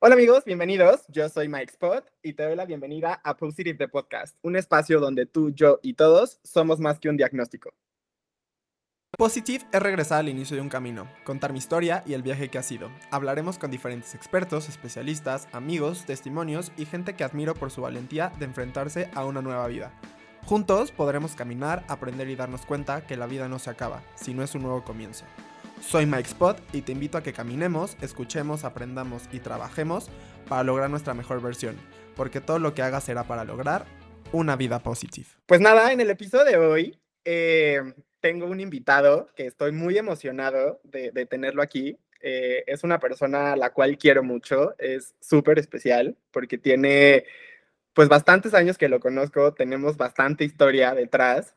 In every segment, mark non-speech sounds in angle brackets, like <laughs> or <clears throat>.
Hola amigos, bienvenidos. Yo soy Mike Spot y te doy la bienvenida a Positive the Podcast, un espacio donde tú, yo y todos somos más que un diagnóstico. Positive es regresar al inicio de un camino, contar mi historia y el viaje que ha sido. Hablaremos con diferentes expertos, especialistas, amigos, testimonios y gente que admiro por su valentía de enfrentarse a una nueva vida. Juntos podremos caminar, aprender y darnos cuenta que la vida no se acaba, sino es un nuevo comienzo. Soy Mike Spot y te invito a que caminemos, escuchemos, aprendamos y trabajemos para lograr nuestra mejor versión, porque todo lo que hagas será para lograr una vida positiva. Pues nada, en el episodio de hoy eh, tengo un invitado que estoy muy emocionado de, tenerlo aquí. Eh, es una persona a la cual quiero mucho, es súper especial porque tiene pues bastantes años que lo conozco, tenemos bastante historia detrás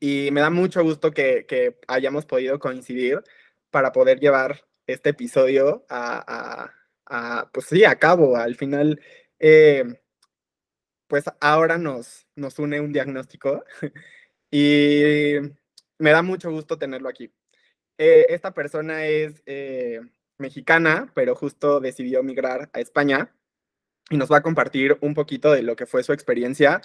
y me da mucho gusto que, hayamos podido coincidir para poder llevar este episodio a, pues sí, a cabo. Al final, eh, pues ahora nos, nos une un diagnóstico <laughs> y me da mucho gusto tenerlo aquí. Eh, esta persona es eh, mexicana, pero justo decidió migrar a España y nos va a compartir un poquito de lo que fue su experiencia,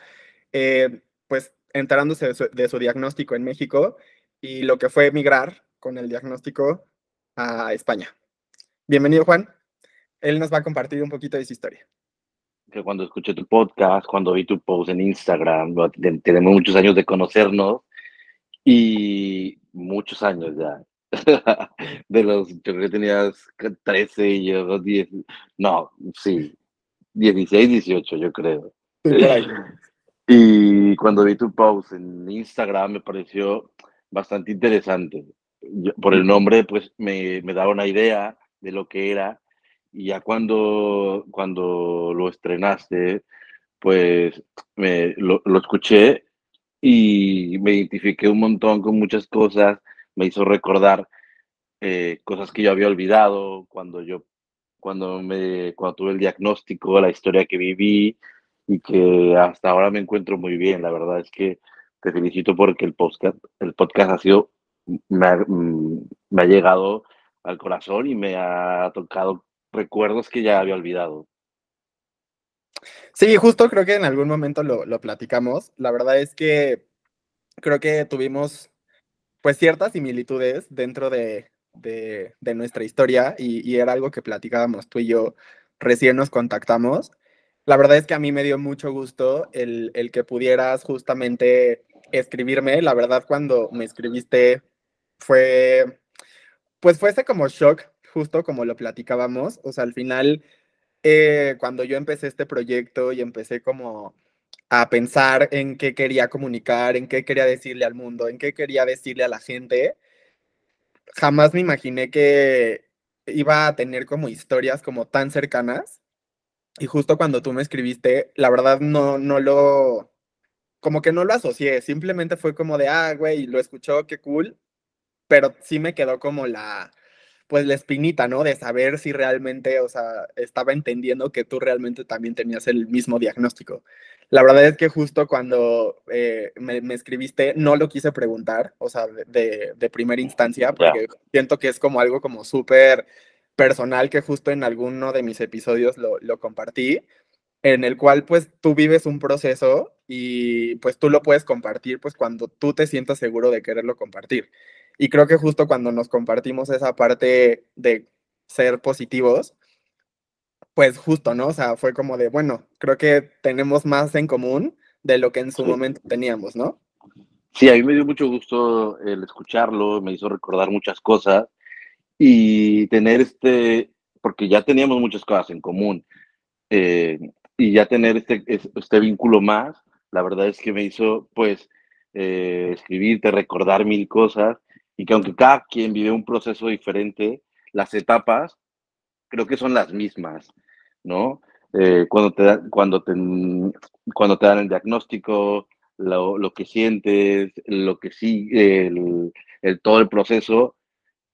pues enterándose de su, diagnóstico en México y lo que fue emigrar con el diagnóstico a España. Bienvenido, Juan. Él nos va a compartir un poquito de su historia. Que cuando escuché tu podcast, cuando vi tu post en Instagram, tenemos muchos años de conocernos y muchos años ya. <laughs> de los, yo creo que tenías 13 y yo 10, no, sí, 16, 18, yo creo. Y cuando vi tu post en Instagram me pareció bastante interesante. por el nombre, pues me, me, daba una idea de lo que era. Y ya cuando, cuando lo estrenaste, pues me, lo, lo escuché y me identifiqué un montón con muchas cosas. Me hizo recordar eh, cosas que yo había olvidado cuando yo cuando me cuando tuve el diagnóstico, la historia que viví y que hasta ahora me encuentro muy bien. La verdad es que te felicito porque el podcast, el podcast ha sido, me ha, llegado al corazón y me ha tocado recuerdos que ya había olvidado. Sí, justo creo que en algún momento lo, lo platicamos. La verdad es que creo que tuvimos pues ciertas similitudes dentro de, de, de nuestra historia y, y, era algo que platicábamos tú y yo recién nos contactamos la verdad es que a mí me dio mucho gusto el, que pudieras justamente escribirme. La verdad, cuando me escribiste fue, pues fue ese como shock, justo como lo platicábamos. O sea, al final, eh, cuando yo empecé este proyecto y empecé como a pensar en qué quería comunicar, en qué quería decirle al mundo, en qué quería decirle a la gente, jamás me imaginé que iba a tener como historias como tan cercanas y justo cuando tú me escribiste, la verdad no, no lo, como que no lo asocié, simplemente fue como de, ah, güey, lo escuchó, qué cool, pero sí me quedó como la, pues la espinita, ¿no? De saber si realmente, o sea, estaba entendiendo que tú realmente también tenías el mismo diagnóstico. La verdad es que justo cuando eh, me, escribiste, no lo quise preguntar, o sea, de, de primera instancia, porque siento que es como algo como súper personal que justo en alguno de mis episodios lo, lo, compartí, en el cual pues tú vives un proceso y pues tú lo puedes compartir pues cuando tú te sientas seguro de quererlo compartir. Y creo que justo cuando nos compartimos esa parte de ser positivos, pues justo, ¿no? O sea, fue como de, bueno, creo que tenemos más en común de lo que en su momento teníamos, ¿no? Sí, a mí me dio mucho gusto el escucharlo, me hizo recordar muchas cosas y tener este, porque ya teníamos muchas cosas en común, eh, y ya tener este, este vínculo más, la verdad es que me hizo, pues, eh, escribirte, recordar mil cosas, y que aunque cada quien vive un proceso diferente, las etapas creo que son las mismas, ¿no? Eh, cuando, te, cuando, te, cuando te dan el diagnóstico, lo, lo que sientes, lo que sigue, el, todo el proceso,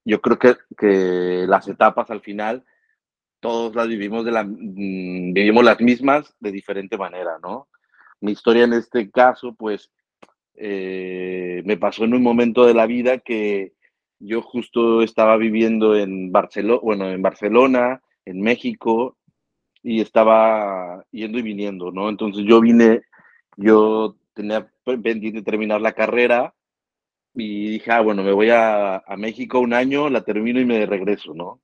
yo creo que, que las etapas al final, todos las vivimos, de la, mm, vivimos las mismas de diferente manera, ¿no? Mi historia en este caso, pues, eh, me pasó en un momento de la vida que yo justo estaba viviendo en Barcelona, bueno, en Barcelona, en México, y estaba yendo y viniendo, ¿no? Entonces yo vine, yo tenía pendiente terminar la carrera y dije, ah, bueno, me voy a, a, México un año, la termino y me regreso, ¿no?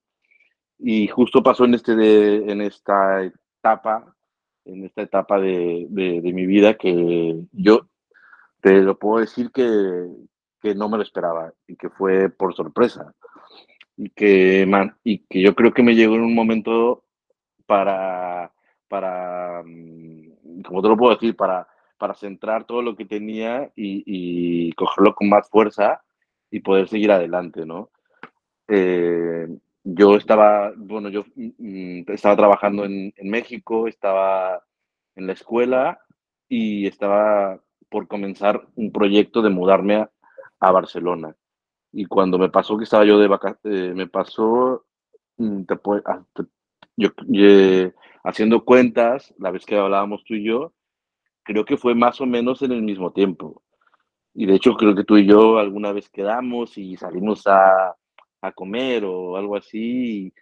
Y justo pasó en, este de, en esta etapa, en esta etapa de, de, de, mi vida que yo te lo puedo decir que, que no me lo esperaba y que fue por sorpresa. Y que, man, y que yo creo que me llegó en un momento para, para, mm, como te lo puedo decir, para, para centrar todo lo que tenía y, y cogerlo con más fuerza y poder seguir adelante, ¿no? Eh, yo estaba, bueno, yo mm, estaba trabajando en, en, México, estaba en la escuela y estaba por comenzar un proyecto de mudarme a, a Barcelona. Y cuando me pasó que estaba yo de vacaciones, eh, me pasó, mm, te, ah, te, yo, haciendo cuentas, la vez que hablábamos tú y yo, creo que fue más o menos en el mismo tiempo. Y de hecho creo que tú y yo alguna vez quedamos y salimos a, a comer o algo así.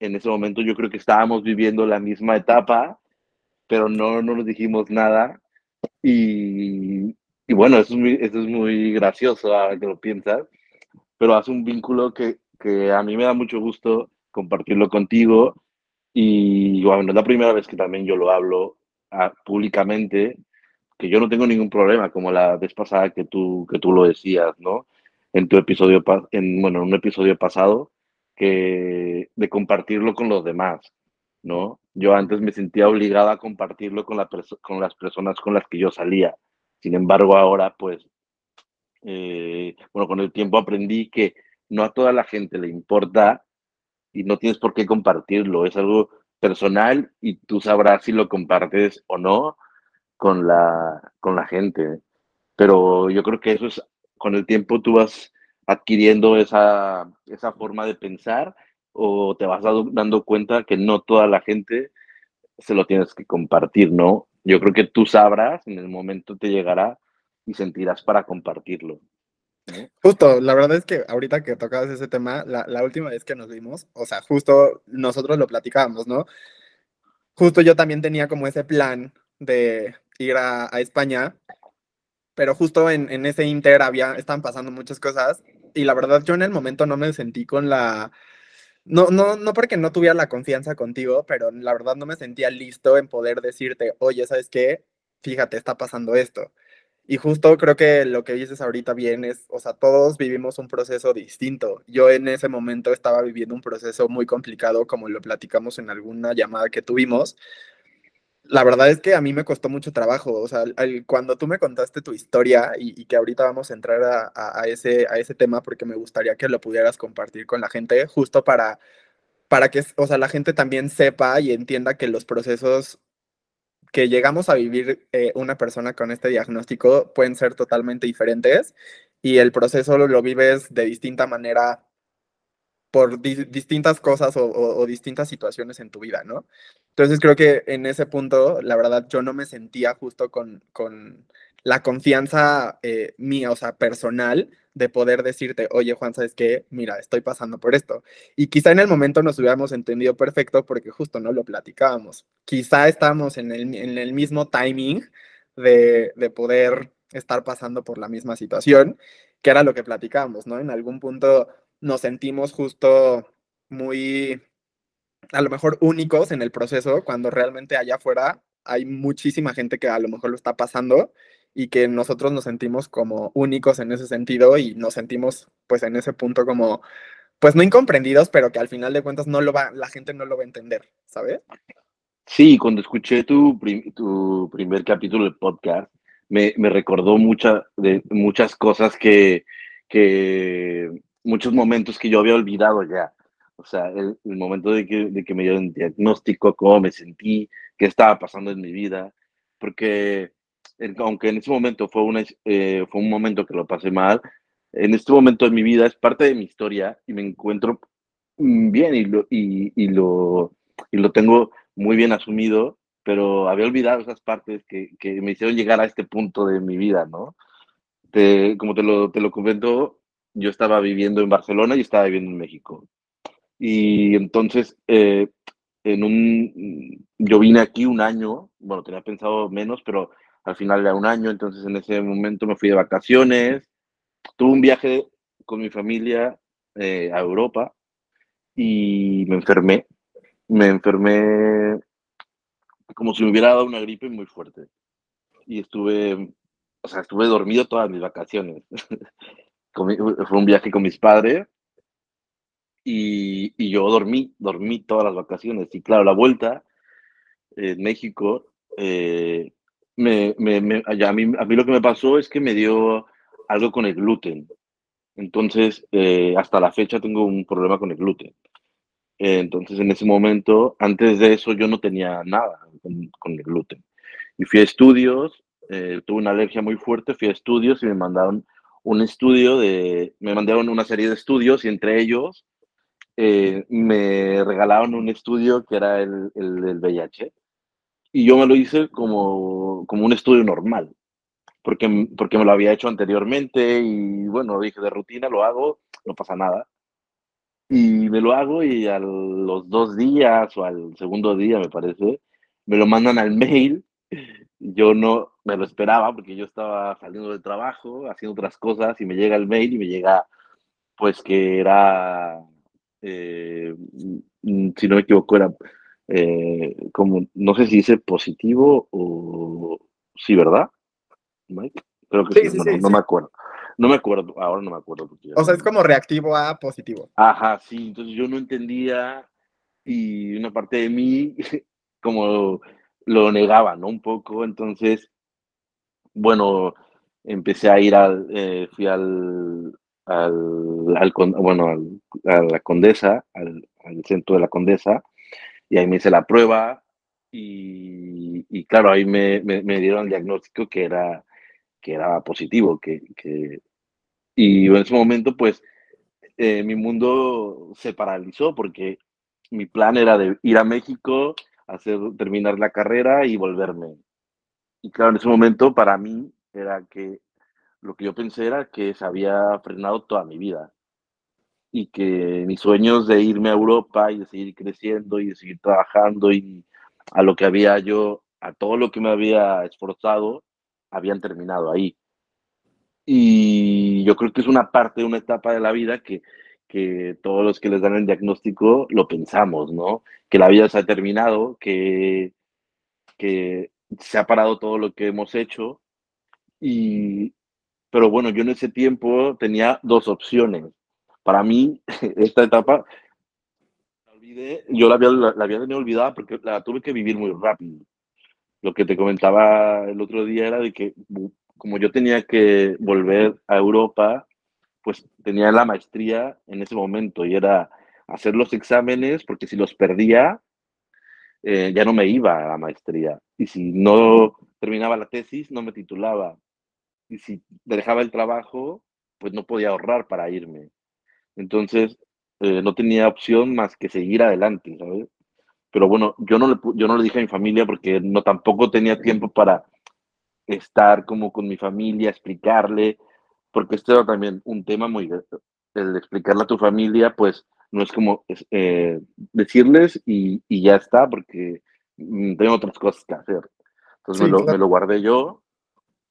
en ese momento yo creo que estábamos viviendo la misma etapa, pero no, no nos dijimos nada. Y, y bueno, eso es, muy, eso es muy gracioso ahora que lo piensas, pero hace un vínculo que, que a mí me da mucho gusto compartirlo contigo y bueno, es la primera vez que también yo lo hablo públicamente, que yo no tengo ningún problema, como la vez pasada que tú, que tú lo decías, ¿no? En tu episodio, en, bueno, en un episodio pasado, que de compartirlo con los demás, ¿no? Yo antes me sentía obligada a compartirlo con, la con las personas con las que yo salía. Sin embargo, ahora, pues, eh, bueno, con el tiempo aprendí que no a toda la gente le importa y no tienes por qué compartirlo, es algo personal y tú sabrás si lo compartes o no con la, con la gente. Pero yo creo que eso es, con el tiempo tú vas adquiriendo esa, esa forma de pensar o te vas dando cuenta que no toda la gente se lo tienes que compartir, ¿no? Yo creo que tú sabrás, en el momento te llegará y sentirás para compartirlo. Justo, la verdad es que ahorita que tocabas ese tema, la, última vez que nos vimos, o sea, justo nosotros lo platicábamos, ¿no? Justo yo también tenía como ese plan de ir a, a España, pero justo en, en, ese inter había, estaban pasando muchas cosas y la verdad yo en el momento no me sentí con la... No, no, no porque no tuviera la confianza contigo, pero la verdad no me sentía listo en poder decirte, oye, ¿sabes qué? Fíjate, está pasando esto. Y justo creo que lo que dices ahorita bien es, o sea, todos vivimos un proceso distinto. Yo en ese momento estaba viviendo un proceso muy complicado, como lo platicamos en alguna llamada que tuvimos. La verdad es que a mí me costó mucho trabajo, o sea, cuando tú me contaste tu historia y, que ahorita vamos a entrar a, a, ese, a ese tema porque me gustaría que lo pudieras compartir con la gente, justo para, para que, o sea, la gente también sepa y entienda que los procesos que llegamos a vivir eh, una persona con este diagnóstico pueden ser totalmente diferentes y el proceso lo, lo vives de distinta manera por di distintas cosas o, o, distintas situaciones en tu vida, ¿no? Entonces creo que en ese punto, la verdad, yo no me sentía justo con, con la confianza eh, mía, o sea, personal, de poder decirte, oye Juan, ¿sabes qué? Mira, estoy pasando por esto. Y quizá en el momento nos hubiéramos entendido perfecto porque justo no lo platicábamos. Quizá estábamos en el, en el mismo timing de, de poder estar pasando por la misma situación, que era lo que platicábamos, ¿no? En algún punto nos sentimos justo muy, a lo mejor únicos en el proceso, cuando realmente allá afuera hay muchísima gente que a lo mejor lo está pasando y que nosotros nos sentimos como únicos en ese sentido y nos sentimos pues en ese punto como pues no incomprendidos, pero que al final de cuentas no lo va, la gente no lo va a entender, ¿sabes? Sí, cuando escuché tu, tu primer capítulo del podcast, me, me recordó mucha, de, muchas cosas que, que, muchos momentos que yo había olvidado ya. O sea, el, el momento de que, de que me dieron diagnóstico, cómo me sentí, qué estaba pasando en mi vida, porque aunque en ese momento fue, una, eh, fue un momento que lo pasé mal, en este momento de mi vida es parte de mi historia y me encuentro bien y lo, y, y lo, y lo tengo muy bien asumido, pero había olvidado esas partes que, que me hicieron llegar a este punto de mi vida, ¿no? Te, como te lo, te lo comento, yo estaba viviendo en Barcelona y estaba viviendo en México. Y entonces, eh, en un, yo vine aquí un año, bueno, tenía pensado menos, pero al final era un año, entonces en ese momento me fui de vacaciones, tuve un viaje con mi familia eh, a Europa y me enfermé, me enfermé como si me hubiera dado una gripe muy fuerte y estuve, o sea, estuve dormido todas mis vacaciones. <laughs> fue un viaje con mis padres y, y, yo dormí, dormí todas las vacaciones. Y claro, la vuelta en México, eh, me, me, me, a, mí, a mí lo que me pasó es que me dio algo con el gluten. Entonces, eh, hasta la fecha tengo un problema con el gluten. Eh, entonces, en ese momento, antes de eso, yo no tenía nada con, con el gluten. Y fui a estudios, eh, tuve una alergia muy fuerte, fui a estudios y me mandaron un estudio de, me mandaron una serie de estudios y entre ellos eh, me regalaron un estudio que era el, el, el, VIH y yo me lo hice como, como un estudio normal, porque, porque me lo había hecho anteriormente y bueno, dije de rutina lo hago, no pasa nada. Y me lo hago y a los dos días o al segundo día, me parece, me lo mandan al mail. Yo no me lo esperaba porque yo estaba saliendo del trabajo, haciendo otras cosas y me llega el mail y me llega pues que era eh, si no me equivoco, era eh, como, no sé si dice positivo o sí, ¿verdad? Mike? Creo que sí, sí, no, sí, no me acuerdo. No me acuerdo, ahora no me acuerdo. O sea, es como reactivo a positivo. Ajá, sí, entonces yo no entendía y una parte de mí <laughs> como lo negaba, ¿no? Un poco, entonces, bueno, empecé a ir al, eh, fui al, al, al bueno, al, a la Condesa, al, al, centro de la Condesa, y ahí me hice la prueba y, claro, ahí me, me, dieron el diagnóstico que era, que era positivo, que, y en ese momento pues eh, mi mundo se paralizó porque mi plan era de ir a México, hacer, terminar la carrera y volverme. Y claro, en ese momento para mí era que lo que yo pensé era que se había frenado toda mi vida y que mis sueños de irme a Europa y de seguir creciendo y de seguir trabajando y a lo que había yo, a todo lo que me había esforzado, habían terminado ahí. Y yo creo que es una parte, una etapa de la vida que, que todos los que les dan el diagnóstico lo pensamos, ¿no? Que la vida se ha terminado, que, que se ha parado todo lo que hemos hecho y, pero bueno, yo en ese tiempo tenía dos opciones. Para mí, <laughs> esta etapa, la olvidé, yo la había, la, la había tenido olvidada porque la tuve que vivir muy rápido. Lo que te comentaba el otro día era de que como yo tenía que volver a Europa, pues tenía la maestría en ese momento y era hacer los exámenes porque si los perdía, eh, ya no me iba a la maestría. Y si no terminaba la tesis, no me titulaba y si dejaba el trabajo, pues no podía ahorrar para irme. Entonces, eh, no tenía opción más que seguir adelante, ¿sabes? Pero bueno, yo no, le, yo no le dije a mi familia porque no tampoco tenía tiempo para estar como con mi familia, explicarle, porque esto era también un tema muy... El explicarle a tu familia, pues no es como eh, decirles y, y, ya está, porque mm, tengo otras cosas que hacer. Entonces sí, me, lo, claro. me, lo, guardé yo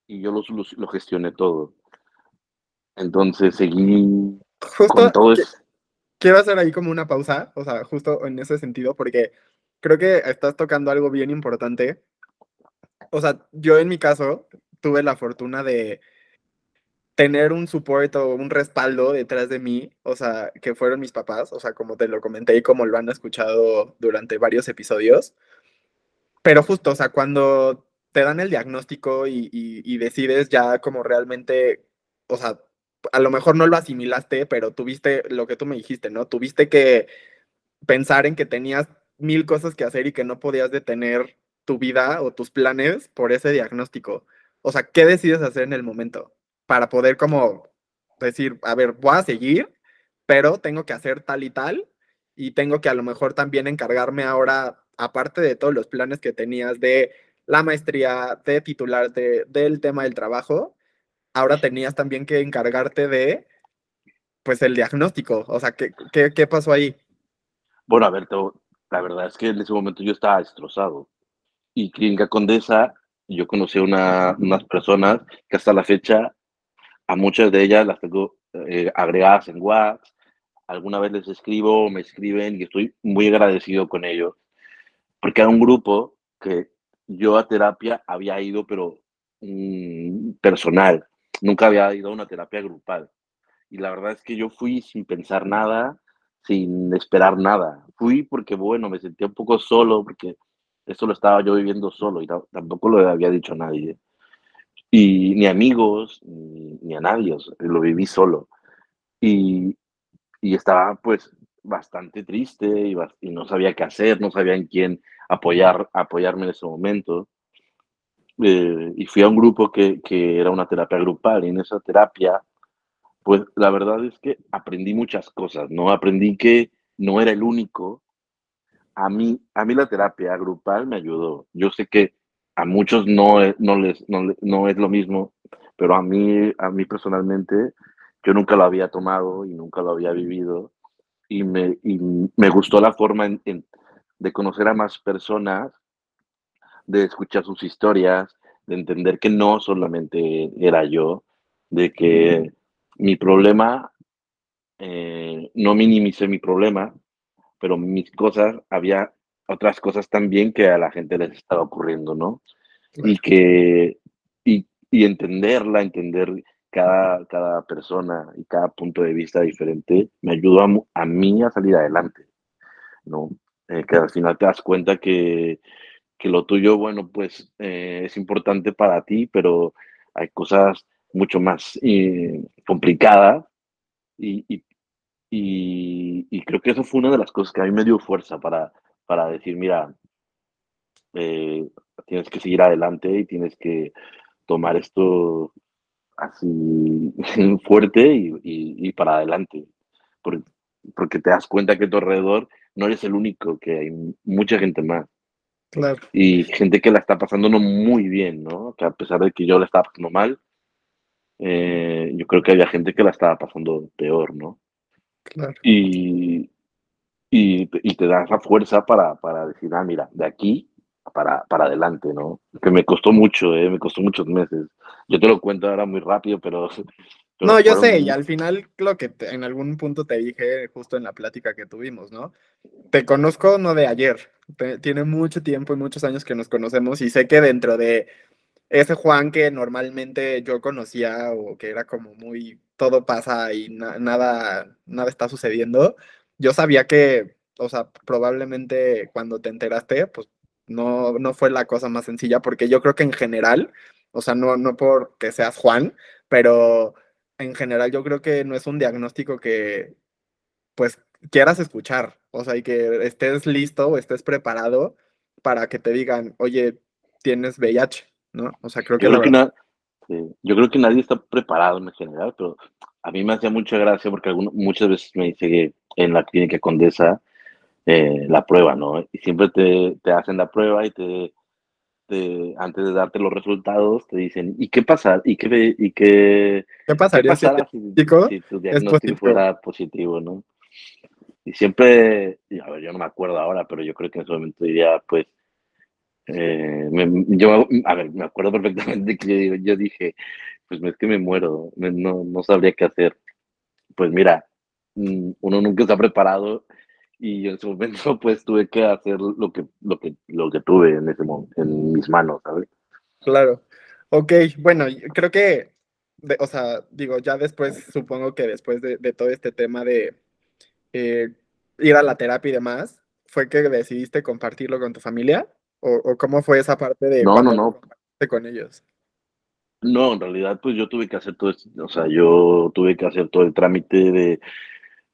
y yo lo, lo, lo gestioné todo. Entonces seguí justo. Quiero hacer ahí como una pausa, o sea, justo en ese sentido, porque creo que estás tocando algo bien importante. O sea, yo en mi caso tuve la fortuna de tener un support o un respaldo detrás de mí, o sea, que fueron mis papás, o sea, como te lo comenté y como lo han escuchado durante varios episodios. Pero justo, o sea, cuando te dan el diagnóstico y, y, y, decides ya como realmente, o sea, a lo mejor no lo asimilaste, pero tuviste lo que tú me dijiste, ¿no? Tuviste que pensar en que tenías mil cosas que hacer y que no podías detener tu vida o tus planes por ese diagnóstico. O sea, ¿qué decides hacer en el momento para poder como decir, a ver, voy a seguir, pero tengo que hacer tal y tal y tengo que a lo mejor también encargarme ahora, aparte de todos los planes que tenías de la maestría, de titularte del tema del trabajo, ahora tenías también que encargarte de, pues, el diagnóstico. O sea, ¿qué, qué, qué pasó ahí? Bueno, a ver, la verdad es que en ese momento yo estaba destrozado. Y Clínica Condesa, yo conocí a una, unas personas que hasta la fecha, a muchas de ellas las tengo eh, agregadas en WhatsApp. Alguna vez les escribo, me escriben y estoy muy agradecido con ellos. Porque era un grupo que yo a terapia había ido, pero mm, personal. Nunca había ido a una terapia grupal. Y la verdad es que yo fui sin pensar nada, sin esperar nada. Fui porque, bueno, me sentía un poco solo, porque eso lo estaba yo viviendo solo y tampoco lo había dicho a nadie. Y ni amigos, ni, a nadie, lo viví solo. Y, y estaba pues bastante triste y, y, no sabía qué hacer, no sabía en quién apoyar, apoyarme en ese momento. Eh, y fui a un grupo que, que, era una terapia grupal y en esa terapia, pues la verdad es que aprendí muchas cosas, ¿no? Aprendí que no era el único. A mí, a mí la terapia grupal me ayudó. Yo sé que a muchos no es, no les, no, no es lo mismo, pero a mí, a mí personalmente, yo nunca lo había tomado y nunca lo había vivido y me, y me gustó la forma en, de conocer a más personas, de escuchar sus historias, de entender que no solamente era yo, de que mi problema, eh, no minimicé mi problema, pero mis cosas, había otras cosas también que a la gente les estaba ocurriendo, ¿no? Y que, y, y entenderla, entender cada, cada persona y cada punto de vista diferente me ayudó a, a mí a salir adelante, ¿no? Eh, que al final te das cuenta que, que lo tuyo, bueno, pues eh, es importante para ti, pero hay cosas mucho más eh, complicadas y, y, creo que eso fue una de las cosas que a mí me dio fuerza para, para decir, mira, tienes que seguir adelante y tienes que tomar esto así <laughs> fuerte y, y, para adelante, porque, porque, te das cuenta que a tu alrededor no eres el único, que hay mucha gente más. Claro. Y gente que la está pasando no muy bien, ¿no? Que a pesar de que yo la estaba pasando mal, eh, yo creo que había gente que la estaba pasando peor, ¿no? Claro. Y, y, y te da esa fuerza para, para decir, ah, mira, de aquí para, para adelante, ¿no? Que me costó mucho, ¿eh? Me costó muchos meses. Yo te lo cuento ahora muy rápido, pero... <laughs> pero no, yo sé, y al final lo que en algún punto te dije justo en la plática que tuvimos, ¿no? Te conozco no de ayer, tiene mucho tiempo y muchos años que nos conocemos y sé que dentro de ese Juan que normalmente yo conocía o que era como muy todo pasa y nada nada está sucediendo, yo sabía que, o sea, probablemente cuando te enteraste, pues no, no fue la cosa más sencilla, porque yo creo que en general, o sea, no, no porque seas Juan, pero en general yo creo que no es un diagnóstico que, pues, quieras escuchar, o sea, y que estés listo o estés preparado para que te digan, oye, tienes VIH, ¿no? O sea, creo que... Yo, creo que, yo creo que nadie está preparado en general, pero a mí me hacía mucha gracia porque muchas veces me dice que en la clínica Condesa eh, la prueba, ¿no? Y siempre te, te, hacen la prueba y te, te, antes de darte los resultados te dicen, ¿y qué pasa? ¿Y qué, y qué, ¿Qué pasaría si, si, tu diagnóstico fuera positivo, ¿no? Y siempre, a ver, yo no me acuerdo ahora, pero yo creo que en ese momento diría, pues, eh, yo, a ver, me acuerdo perfectamente que yo, yo dije, pues es que me muero, no, no sabría qué hacer. Pues mira, mm, uno nunca está preparado y en ese momento <laughs> pues tuve que hacer lo que, lo que, lo que tuve en ese momento, en mis manos, ¿sabes? Claro. Ok, bueno, creo que, o sea, digo, ya después, supongo que después de, todo este tema de eh, ir a la terapia y demás, ¿fue que decidiste compartirlo con tu familia? ¿O, cómo fue esa parte de no, no, no. con ellos? No, en realidad, pues yo tuve que hacer todo, esto, o sea, yo tuve que hacer todo el trámite de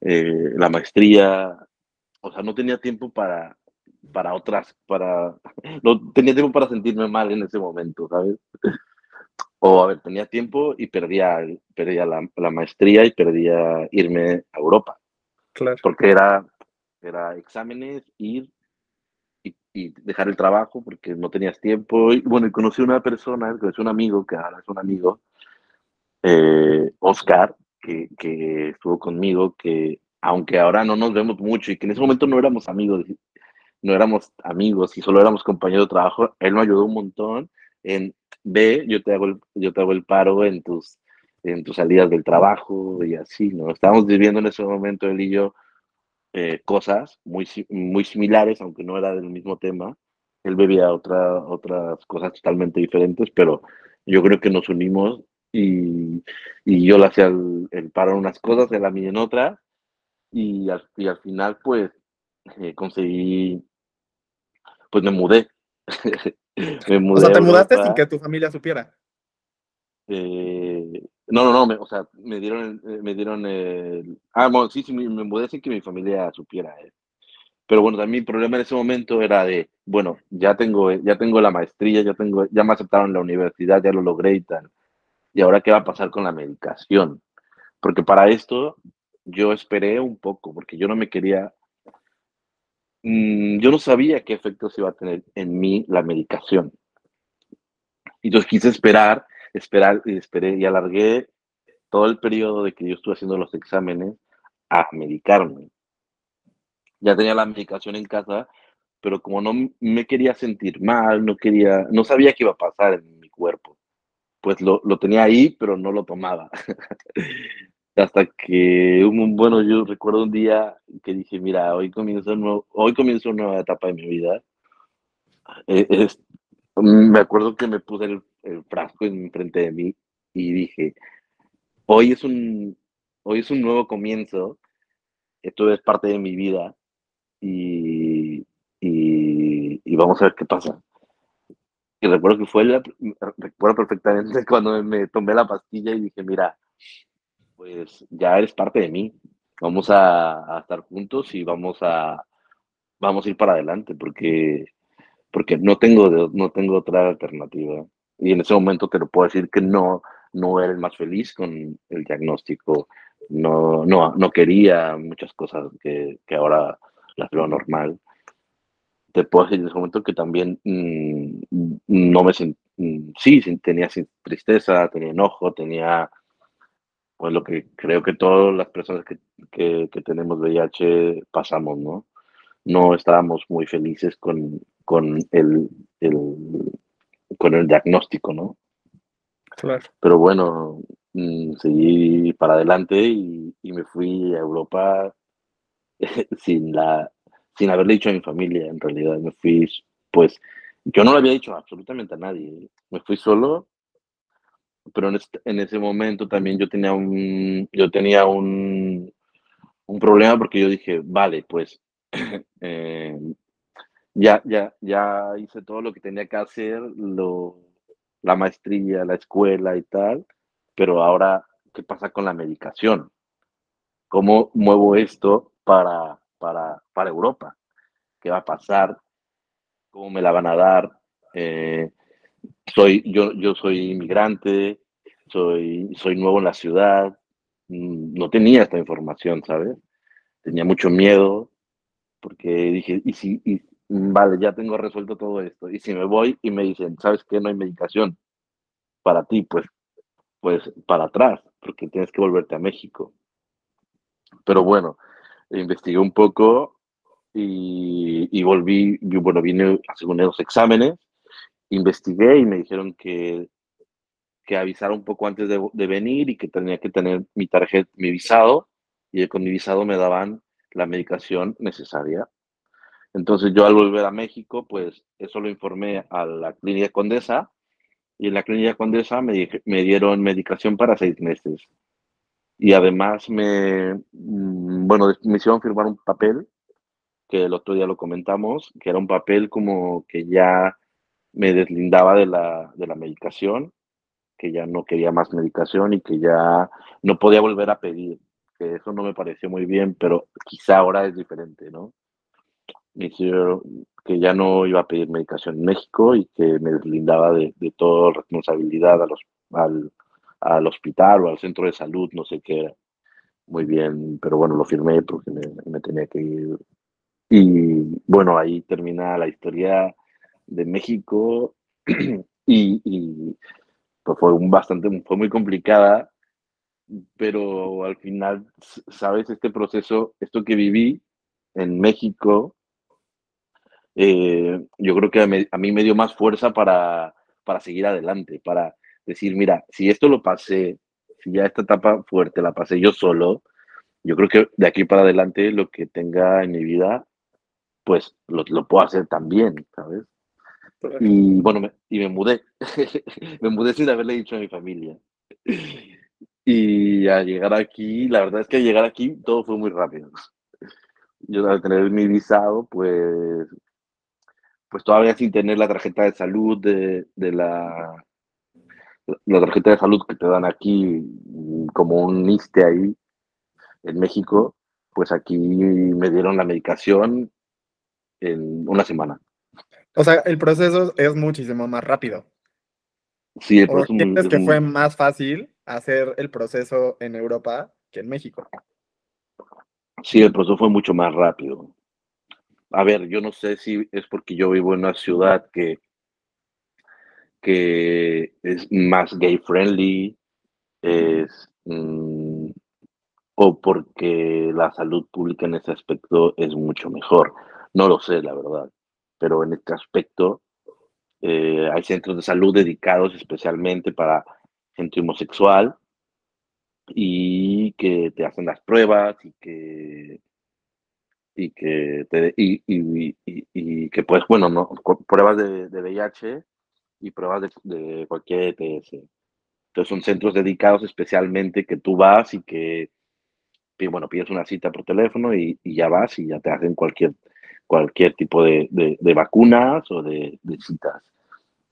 eh, la maestría, o sea, no tenía tiempo para, para otras, para, <laughs> no tenía tiempo para sentirme mal en ese momento, ¿sabes? <laughs> O, a ver, tenía tiempo y perdía, perdía la, la maestría y perdía irme a Europa. Claro. Porque era, era exámenes, ir y, y, dejar el trabajo porque no tenías tiempo. Y bueno, conocí una persona, conocí un amigo, que ahora es un amigo, eh, Oscar, que, que estuvo conmigo, que aunque ahora no nos vemos mucho y que en ese momento no éramos amigos, no éramos amigos y solo éramos compañeros de trabajo, él me ayudó un montón en, ve, yo te hago el, yo te hago el paro en tus, en tus salidas del trabajo y así, ¿no? Estábamos viviendo en ese momento él y yo eh, cosas muy, muy similares, aunque no era del mismo tema. Él bebía otra, otras cosas totalmente diferentes, pero yo creo que nos unimos y, y yo le hacía el, el, paro en unas cosas, él a mí en otras, y al, y al final pues eh, conseguí, pues me mudé. <laughs> me mudé o sea, te mudaste sin que tu familia supiera. Eh, no, no, no, me, o sea, me dieron, eh, me dieron el... Ah, bueno, sí, sí, me, me mudé sin que mi familia supiera. Eh. Pero bueno, también mi problema en ese momento era de, bueno, ya tengo, ya tengo la maestría, ya tengo, ya me aceptaron la universidad, ya lo logré y tal. ¿Y ahora qué va a pasar con la medicación? Porque para esto yo esperé un poco, porque yo no me quería, mmm, yo no sabía qué efectos iba a tener en mí la medicación. Y entonces quise esperar esperar y esperé y alargué todo el periodo de que yo estuve haciendo los exámenes a medicarme. Ya tenía la medicación en casa, pero como no me quería sentir mal, no quería, no sabía qué iba a pasar en mi cuerpo, pues lo, lo tenía ahí, pero no lo tomaba. <laughs> Hasta que, un, bueno, yo recuerdo un día que dije, mira, hoy comienzo, nuevo, hoy comienzo una nueva etapa de mi vida. Eh, es, me acuerdo que me puse el, el frasco enfrente de mí y dije, hoy es un, hoy es un nuevo comienzo, esto es parte de mi vida y, y, vamos a ver qué pasa. Y recuerdo que fue, la, recuerdo perfectamente <laughs> cuando me tomé la pastilla y dije, mira, pues ya eres parte de mí, vamos a, a estar juntos y vamos a, vamos a ir para adelante, porque, porque no tengo, no tengo otra alternativa y en ese momento te lo puedo decir que no, no era el más feliz con el diagnóstico, no, no, no quería muchas cosas que, que ahora las veo normal. Te puedo decir en ese momento que también mmm, no me sentí, mmm, sí, tenía tristeza, tenía enojo, tenía pues lo que creo que todas las personas que, que, tenemos VIH pasamos, ¿no? No estábamos muy felices con, con el, con el diagnóstico, ¿no? Claro. Pero bueno, mmm, seguí para adelante y, y, me fui a Europa <laughs> sin, la, sin haberle dicho a mi familia, en realidad. Me fui, pues, yo no lo había dicho absolutamente a nadie. Me fui solo, pero en, este, en ese momento también yo tenía un, yo tenía un, un problema porque yo dije, vale, pues <clears throat> eh, ya, ya, ya hice todo lo que tenía que hacer, lo, la maestría, la escuela y tal, pero ahora, ¿qué pasa con la medicación? ¿Cómo muevo esto para, para, para Europa? ¿Qué va a pasar? ¿Cómo me la van a dar? Eh, soy, yo, yo soy inmigrante, soy, soy nuevo en la ciudad, mm, no tenía esta información, ¿sabes? Tenía mucho miedo, porque dije, ¿y si, vale, ya tengo resuelto todo esto. Y si me voy y me dicen, ¿sabes qué? No hay medicación para ti, pues, pues para atrás, porque tienes que volverte a México. Pero bueno, investigué un poco y, y volví, bueno, vine a hacer unos exámenes, investigué y me dijeron que, que avisara un poco antes de, de venir y que tenía que tener mi tarjeta, mi visado, y con mi visado me daban la medicación necesaria entonces yo al volver a México, pues eso lo informé a la clínica Condesa y en la clínica Condesa me, me dieron medicación para seis meses. Y además me, mm, bueno, me hicieron firmar un papel, que el otro día lo comentamos, que era un papel como que ya me deslindaba de la, de la medicación, que ya no quería más medicación y que ya no podía volver a pedir, que eso no me pareció muy bien, pero quizá ahora es diferente, ¿no? Me hicieron que ya no iba a pedir medicación en México y que me deslindaba de, de toda responsabilidad a los, al, al, hospital o al centro de salud, no sé qué Muy bien, pero bueno, lo firmé porque me, me tenía que ir. Y bueno, ahí termina la historia de México <clears throat> y, y pues fue un bastante, fue muy complicada, pero al final, sabes, este proceso, esto que viví en México, eh, yo creo que a, mí me dio más fuerza para, para seguir adelante, para decir, mira, si esto lo pasé, si ya esta etapa fuerte la pasé yo solo, yo creo que de aquí para adelante lo que tenga en mi vida, pues lo, lo puedo hacer también, ¿sabes? Y bueno, me, y me mudé. <laughs> me mudé sin haberle dicho a mi familia. Y al llegar aquí, la verdad es que al llegar aquí todo fue muy rápido. Yo al tener mi visado, pues, pues todavía sin tener la tarjeta de salud de, de la, la tarjeta de salud que te dan aquí como un ISTE ahí en México, pues aquí me dieron la medicación en una semana. O sea, el proceso es muchísimo más rápido. Sí, el proceso ¿Sientes que fue más fácil hacer el proceso en Europa que en México? Sí, el proceso fue mucho más rápido. A ver, yo no sé si es porque yo vivo en una ciudad que, que es más gay friendly, es, mm, o porque la salud pública en ese aspecto es mucho mejor. No lo sé, la verdad pero en este aspecto eh, hay centros de salud dedicados especialmente para gente homosexual y que te hacen las pruebas y que y que te, y, y, que pues bueno no pruebas de, de VIH y pruebas de, de, cualquier ETS entonces son centros dedicados especialmente que tú vas y que bueno pides una cita por teléfono y, y ya vas y ya te hacen cualquier cualquier tipo de, de, vacunas o de, citas.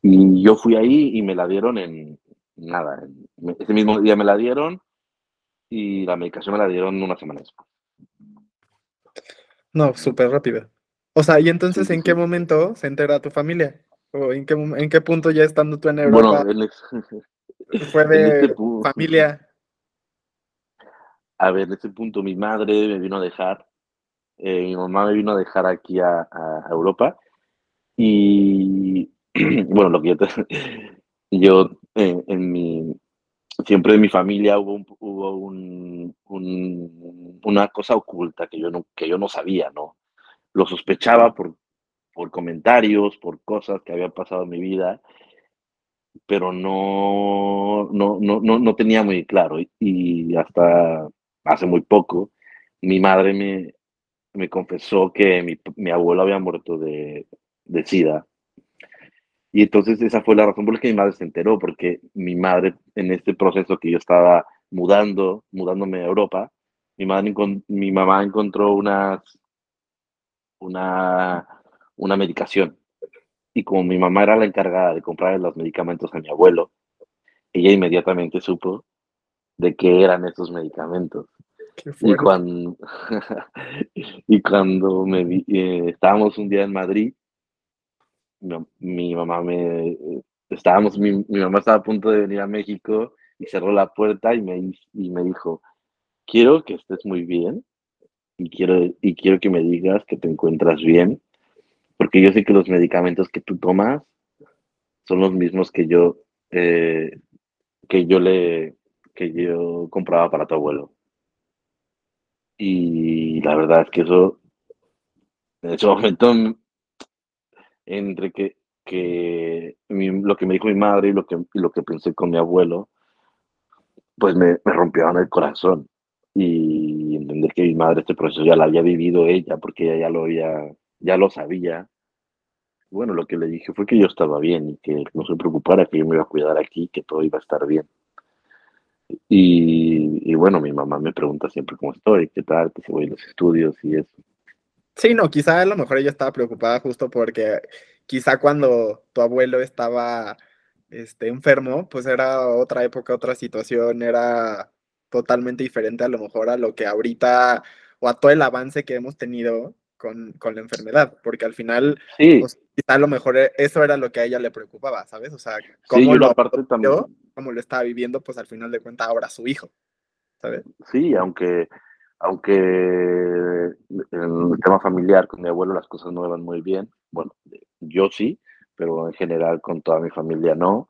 Y yo fui ahí y me la dieron en nada. ese mismo día me la dieron y la medicación me la dieron una semana después. No, súper rápido. O sea, ¿y entonces en qué momento se entera tu familia? ¿O en qué, en qué punto ya estando tú en Europa? Bueno, <laughs> fue <laughs> de este familia. A ver, en ese punto mi madre me vino a dejar eh, mi mamá me vino a dejar aquí a, Europa y <clears throat> bueno, lo que yo, <laughs> yo en, mi, siempre en mi familia hubo, hubo un, una cosa oculta que yo no, que yo no sabía, ¿no? Lo sospechaba por, por comentarios, por cosas que habían pasado en mi vida, pero no, no, no, no, no tenía muy claro. Y hasta hace muy poco, mi madre me, me confesó que mi, mi abuelo había muerto de, de, SIDA. Y entonces esa fue la razón por la que mi madre se enteró, porque mi madre en este proceso que yo estaba mudando, mudándome a Europa, mi, madre, mi mamá encontró una, una, una medicación. Y como mi mamá era la encargada de comprar los medicamentos a mi abuelo, ella inmediatamente supo de qué eran esos medicamentos. Y cuando, <laughs> y cuando me eh, estábamos un día en Madrid, mi, mamá me, estábamos, mi, mamá estaba a punto de venir a México y cerró la puerta y me, y me dijo, quiero que estés muy bien y quiero, y quiero que me digas que te encuentras bien, porque yo sé que los medicamentos que tú tomas son los mismos que yo, eh, que yo le, que yo compraba para tu abuelo. Y la verdad es que eso, en ese momento, entre que, que lo que me dijo mi madre y lo que, lo que pensé con mi abuelo, pues me, me rompió en el corazón. Y entender que mi madre este proceso ya lo había vivido ella, porque ella ya lo había, ya lo sabía. Bueno, lo que le dije fue que yo estaba bien y que no se preocupara, que yo me iba a cuidar aquí, que todo iba a estar bien. Y, bueno, mi mamá me pregunta siempre cómo estoy, qué tal, que si voy a los estudios y eso. Sí, no, quizá a lo mejor ella estaba preocupada justo porque quizá cuando tu abuelo estaba este, enfermo, pues era otra época, otra situación, era totalmente diferente a lo mejor a lo que ahorita o a todo el avance que hemos tenido con, con la enfermedad, porque al final, pues, quizá a lo mejor e, eso era lo que a ella le preocupaba, ¿sabes? O sea, cómo lo aparte también como lo estaba viviendo, pues al final de cuentas ahora su hijo, ¿sabes? Sí, aunque, aunque en el tema familiar con mi abuelo las cosas no iban muy bien, bueno, yo sí, pero en general con toda mi familia no.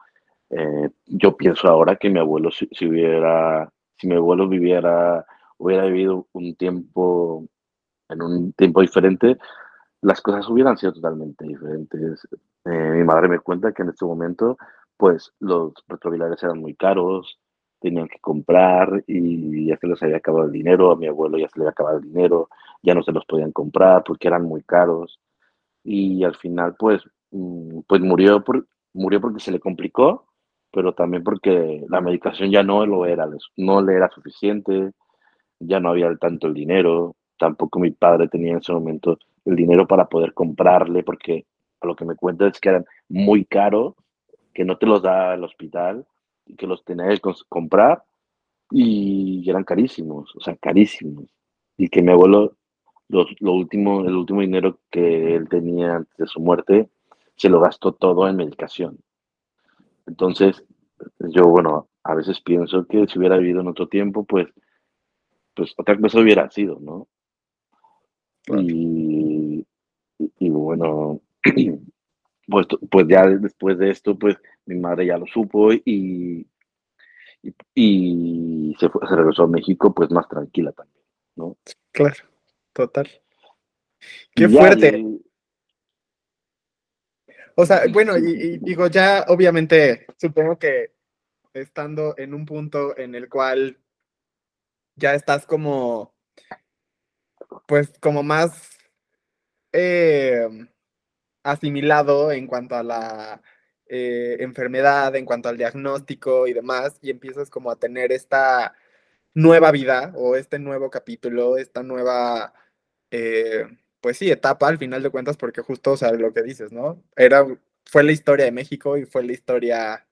Eh, yo pienso ahora que mi abuelo si, hubiera, si mi abuelo viviera, hubiera vivido un tiempo, en un tiempo diferente, las cosas hubieran sido totalmente diferentes. Eh, mi madre me cuenta que en este momento, pues los retrovirales eran muy caros, tenían que comprar y ya se les había acabado el dinero, a mi abuelo ya se le había acabado el dinero, ya no se los podían comprar porque eran muy caros. Y al final pues, mm, pues murió, por, murió porque se le complicó, pero también porque la medicación ya no lo era, no le era suficiente, ya no había tanto el dinero, tampoco mi padre tenía en ese momento el dinero para poder comprarle, porque a lo que me cuenta es que eran muy caros, que no te los da el hospital, que los tenía que comprar, y eran carísimos, o sea, carísimos. Y que mi abuelo, lo último, el último dinero que él tenía antes de su muerte, se lo gastó todo en medicación. Entonces, yo, bueno, a veces pienso que si hubiera vivido en otro tiempo, pues, pues otra cosa hubiera sido, ¿no? Y, y, bueno, <clears throat> pues, pues ya después de esto, pues mi madre ya lo supo y, y, se, se regresó a México pues más tranquila también, ¿no? Claro, total. Qué fuerte. O sea, bueno, y, digo, ya obviamente supongo que estando en un punto en el cual ya estás como pues como más eh, asimilado en cuanto a la eh, enfermedad, en cuanto al diagnóstico y demás, y empiezas como a tener esta nueva vida o este nuevo capítulo, esta nueva, eh, pues sí, etapa al final de cuentas, porque justo, o sea, lo que dices, ¿no? Era, fue la historia de México y fue la historia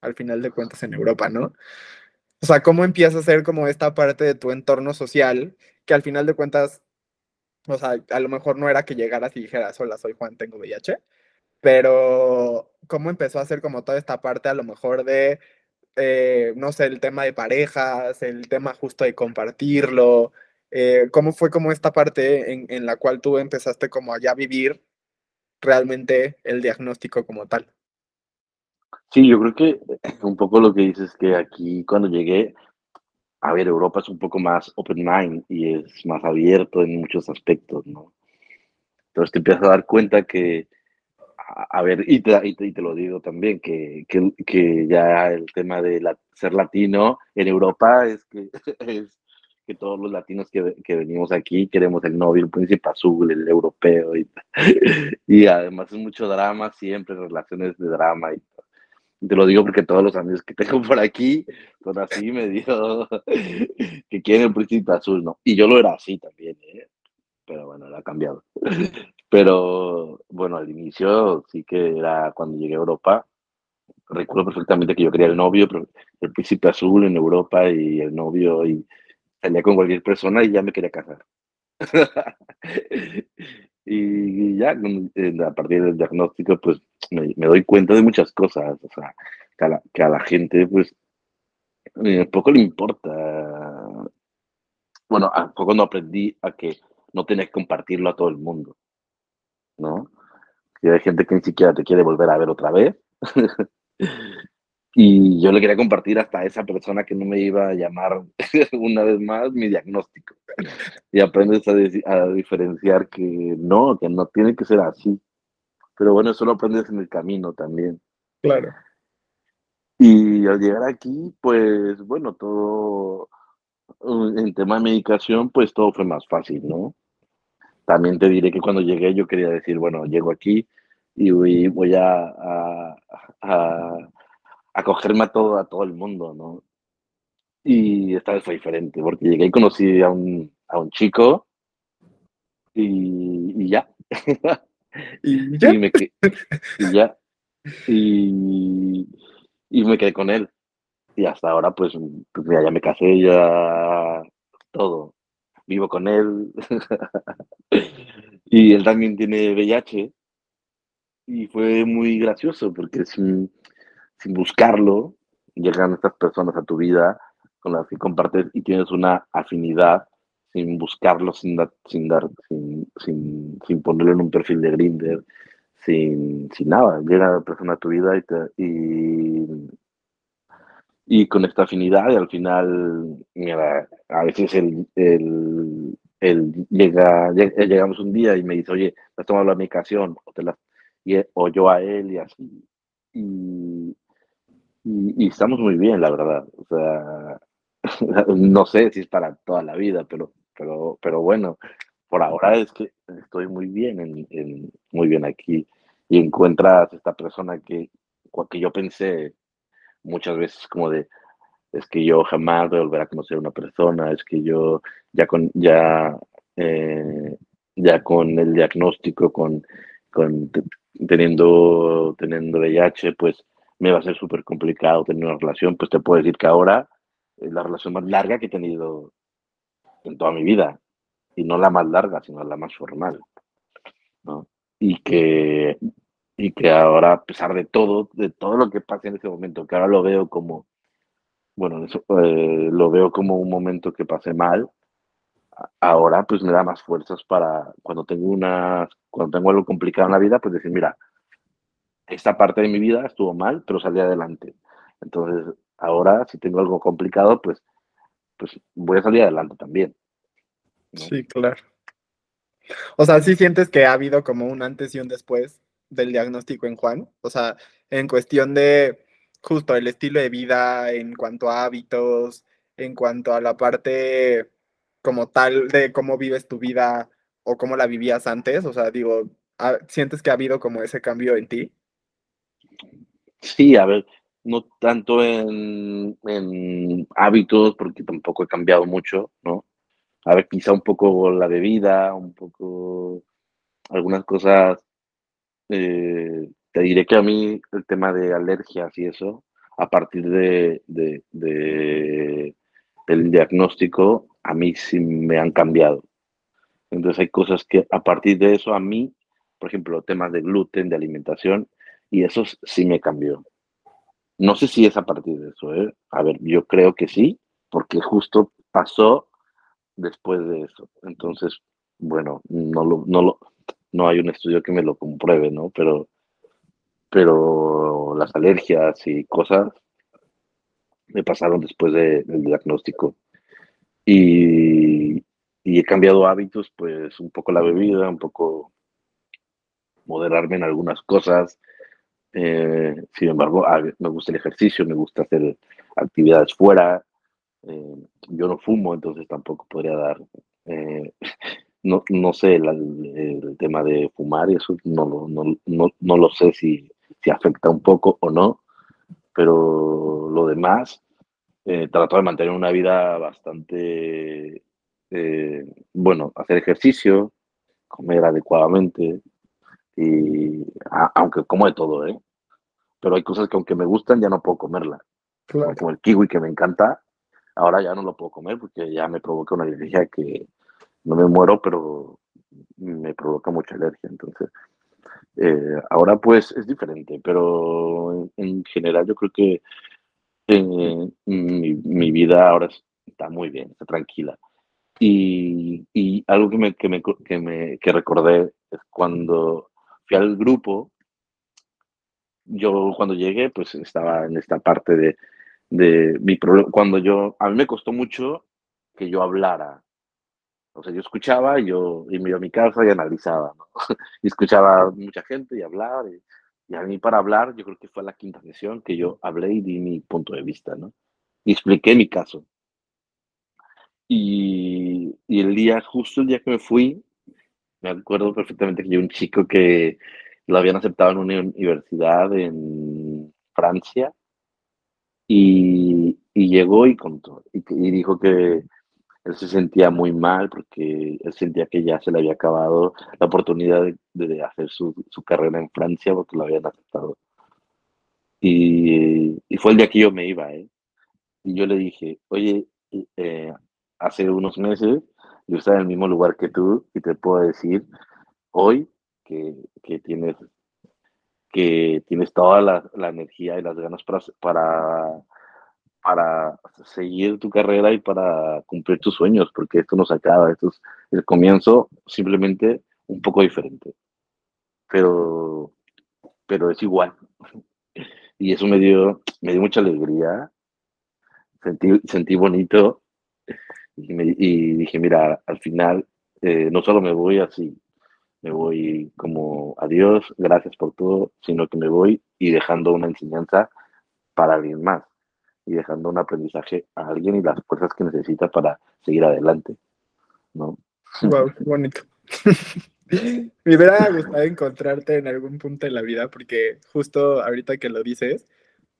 al final de cuentas en Europa, ¿no? O sea, cómo empieza a ser como esta parte de tu entorno social que al final de cuentas, o sea, a lo mejor no era que llegaras y dijeras, hola, soy Juan, tengo VIH, pero cómo empezó a ser como toda esta parte a lo mejor de, eh, no sé, el tema de parejas, el tema justo de compartirlo, eh, cómo fue como esta parte en, en la cual tú empezaste como a ya vivir realmente el diagnóstico como tal. Sí, yo creo que un poco lo que dices que aquí cuando llegué, a ver, Europa es un poco más open mind y es más abierto en muchos aspectos, ¿no? Entonces te empiezas a dar cuenta que, a, ver, y te, lo digo también, que, que, ya el tema de ser latino en Europa es que, <laughs> es todos los latinos que, venimos aquí queremos el novio, el príncipe azul, el europeo, y, <laughs> y además es mucho drama siempre, relaciones de drama y te lo digo porque todos los amigos que tengo <laughs> por aquí son así, me dio <laughs> que quieren el príncipe azul, ¿no? Y yo lo era así también, ¿eh? Pero bueno, lo ha cambiado. <laughs> Pero bueno, al inicio sí que era cuando llegué a Europa. Recuerdo perfectamente que yo quería el novio, pero el príncipe azul en Europa y el novio y salía con cualquier persona y ya me quería casar. Y ya a partir del diagnóstico, pues me, doy cuenta de muchas cosas, o sea, que a la, gente, pues, eh, poco le importa. Bueno, poco no aprendí a que no tenés que compartirlo a todo el mundo, ¿no? Y hay gente que ni siquiera te quiere volver a ver otra vez. <laughs> Y yo le quería compartir hasta a esa persona que no me iba a llamar <laughs> una vez más mi diagnóstico. Y aprendes a, diferenciar que no, que no tiene que ser así. Pero bueno, eso lo aprendes en el camino también. Claro. Y al llegar aquí, pues bueno, todo en tema de medicación, pues todo fue más fácil, ¿no? También te diré que cuando llegué yo quería decir, bueno, llego aquí y voy, voy a acogerme a todo, a todo el mundo, ¿no? Y esta vez fue diferente, porque llegué y conocí a un, a un chico y, y ya. ¿Y <laughs> ya? y, me, y ya. Y, y me quedé con él. Y hasta ahora, pues, pues mira, ya me casé, ya todo. Vivo con él. <laughs> y él también tiene VIH. Y fue muy gracioso porque sin, sin buscarlo, llegan estas personas a tu vida con las que compartes y tienes una afinidad sin buscarlo, sin, sin dar, sin, sin, sin, ponerlo en un perfil de Grinder, sin, sin nada. Llega la persona a tu vida y, y, y, con esta afinidad y al final, mira, a veces el, el, llega, llegamos un día y me dice, oye, ¿te has tomado la medicación? O, te y, o yo a él y así. Y, y, estamos muy bien, la verdad. O sea, <laughs> no sé si es para toda la vida, pero, pero, pero bueno, por ahora es que estoy muy bien, en, muy bien aquí y encuentras esta persona que, que yo pensé muchas veces como de, es que yo jamás voy a volver a conocer a una persona, es que yo ya con, ya, eh, ya con el diagnóstico, con, con teniendo, teniendo VIH, pues me va a ser súper complicado tener una relación, pues te puedo decir que ahora es la relación más larga que he tenido en toda mi vida, y no la más larga, sino la más formal, ¿no? Y que, y que ahora, a pesar de todo, de todo lo que pasa en ese momento, que ahora lo veo como, bueno, eso, eh, lo veo como un momento que pasé mal, ahora pues me da más fuerzas para cuando tengo una, cuando tengo algo complicado en la vida, pues decir, mira, esta parte de mi vida estuvo mal, pero salí adelante. Entonces, ahora si tengo algo complicado, pues, pues voy a salir adelante también. Sí, claro. O sea, ¿sí sientes que ha habido como un antes y un después del diagnóstico en Juan? O sea, en cuestión de justo el estilo de vida, en cuanto a hábitos, en cuanto a la parte como tal de cómo vives tu vida o cómo la vivías antes. O sea, digo, ¿sientes que ha habido como ese cambio en ti? Sí, a ver, no tanto en, hábitos, porque tampoco he cambiado mucho, ¿no? A ver, quizá un poco la bebida, un poco algunas cosas. Eh, te diré que a mí el tema de alergias y eso, a partir de, de, de, del diagnóstico, a mí sí me han cambiado. Entonces hay cosas que a partir de eso a mí, por ejemplo, temas de gluten, de alimentación, y eso sí me cambió. No sé si es a partir de eso, ¿eh? A ver, yo creo que sí, porque justo pasó después de eso. Entonces, bueno, no lo, no lo, no hay un estudio que me lo compruebe, ¿no? Pero, pero las alergias y cosas me pasaron después del diagnóstico. Y, y he cambiado hábitos, pues un poco la bebida, un poco moderarme en algunas cosas, eh, sin embargo, me gusta el ejercicio, me gusta hacer actividades fuera. Eh, yo no fumo, entonces tampoco podría dar. Eh, <laughs> no, no sé el, tema de fumar y eso no, no, no, no lo sé si, si, afecta un poco o no, pero lo demás, trato de mantener una vida bastante, bueno, hacer ejercicio, comer adecuadamente, y aunque como de todo, ¿eh? Pero hay cosas que aunque me gustan ya no puedo comerla. Como el kiwi que me encanta, ahora ya no lo puedo comer porque ya me provoca una alergia que no me muero, pero me provoca mucha alergia. Entonces, eh, ahora pues es diferente, pero en, general yo creo que eh, mi, mi, vida ahora está muy bien, está tranquila. Y, y algo que me, que me, que me que recordé es cuando al grupo, yo cuando llegué, pues estaba en esta parte de, de mi problema. Cuando yo, a mí me costó mucho que yo hablara. O sea, yo escuchaba y yo y me iba a mi casa y analizaba, ¿no? <laughs> y escuchaba mucha gente y hablaba. Y, a mí para hablar, yo creo que fue la quinta sesión que yo hablé y di mi punto de vista, ¿no? Y expliqué mi caso. Y, y el día, justo el día que me fui, me acuerdo perfectamente que un chico que lo habían aceptado en una universidad en Francia y, llegó y contó y, dijo que él se sentía muy mal porque él sentía que ya se le había acabado la oportunidad de, hacer su, carrera en Francia porque lo habían aceptado. Y, fue el día que yo me iba, ¿eh? Y yo le dije, oye, eh, hace unos meses yo estaba en el mismo lugar que tú y te puedo decir hoy que, que tienes que tienes toda la, energía y las ganas para, para, para seguir tu carrera y para cumplir tus sueños, porque esto no se acaba, esto es el comienzo simplemente un poco diferente, pero, pero es igual. Y eso me dio, me dio mucha alegría, sentí, sentí bonito y, dije, mira, al final eh, no solo me voy así, me voy como adiós, gracias por todo, sino que me voy y dejando una enseñanza para alguien más y dejando un aprendizaje a alguien y las fuerzas que necesita para seguir adelante. ¿no? Wow, bonito. <laughs> Me hubiera gustado encontrarte en algún punto de la vida, porque justo ahorita que lo dices,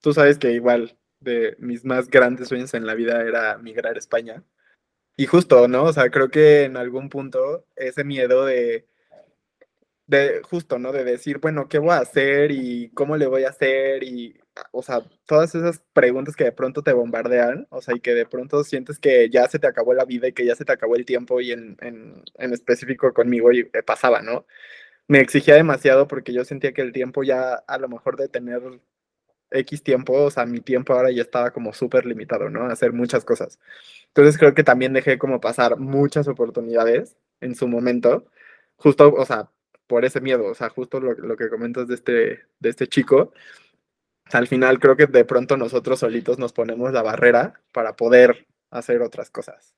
tú sabes que igual de mis más grandes sueños en la vida era migrar a España. Y justo, ¿no? O sea, creo que en algún punto ese miedo de de justo, ¿no? De decir, bueno, ¿qué voy a hacer y cómo le voy a hacer? Y, o sea, todas esas preguntas que de pronto te bombardean, o sea, y que de pronto sientes que ya se te acabó la vida y que ya se te acabó el tiempo y en, en, en específico conmigo y eh, pasaba, ¿no? Me exigía demasiado porque yo sentía que el tiempo ya, a lo mejor de tener X tiempo, o sea, mi tiempo ahora ya estaba como súper limitado, ¿no? Hacer muchas cosas. Entonces creo que también dejé como pasar muchas oportunidades en su momento, justo, o sea, por ese miedo, o sea, justo lo, que comentas de este, de este chico, al final creo que de pronto nosotros solitos nos ponemos la barrera para poder hacer otras cosas.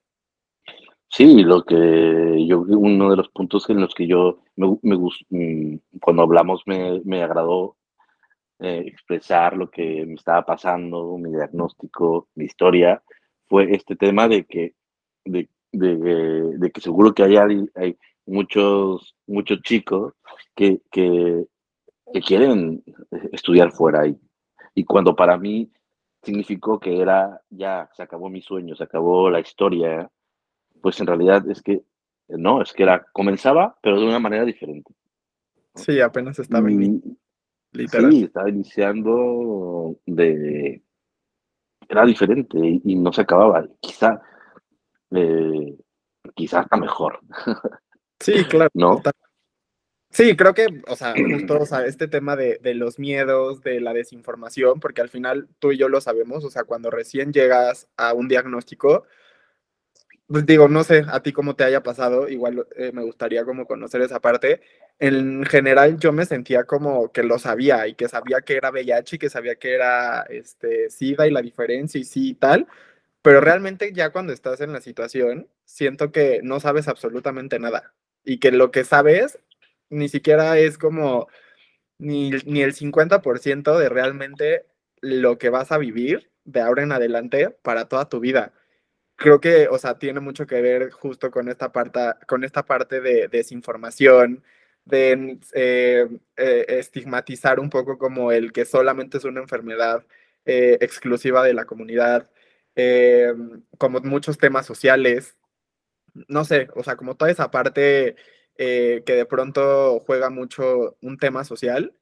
Sí, lo que yo, uno de los puntos en los que yo, me, me mm, cuando hablamos me, me agradó eh, expresar lo que me estaba pasando, mi diagnóstico, mi historia, fue este tema de que, de, de, que seguro que hay, hay muchos, muchos chicos que, que, quieren estudiar fuera. Y, y cuando para mí significó que era, ya, se acabó mi sueño, se acabó la historia, pues en realidad es que, no, es que era, comenzaba, pero de una manera diferente. Sí, apenas estaba Sí, estaba iniciando de... Era diferente y, no se acababa. Quizá, eh, quizá hasta mejor. Sí, claro. <laughs> ¿No? Sí, creo que, o sea, justo, o sea, este tema de, de, los miedos, de la desinformación, porque al final tú y yo lo sabemos, o sea, cuando recién llegas a un diagnóstico, pues digo, no sé a ti cómo te haya pasado, igual eh, me gustaría como conocer esa parte. En general yo me sentía como que lo sabía y que sabía que era VIH y que sabía que era este, SIDA y la diferencia y sí y tal, pero realmente ya cuando estás en la situación, siento que no sabes absolutamente nada y que lo que sabes ni siquiera es como ni, ni el 50% de realmente lo que vas a vivir de ahora en adelante para toda tu vida. Creo que, o sea, tiene mucho que ver justo con esta parte, con esta parte de, desinformación, de eh, eh, estigmatizar un poco como el que solamente es una enfermedad eh, exclusiva de la comunidad, como muchos temas sociales, no sé, o sea, como toda esa parte que de pronto juega mucho un tema social,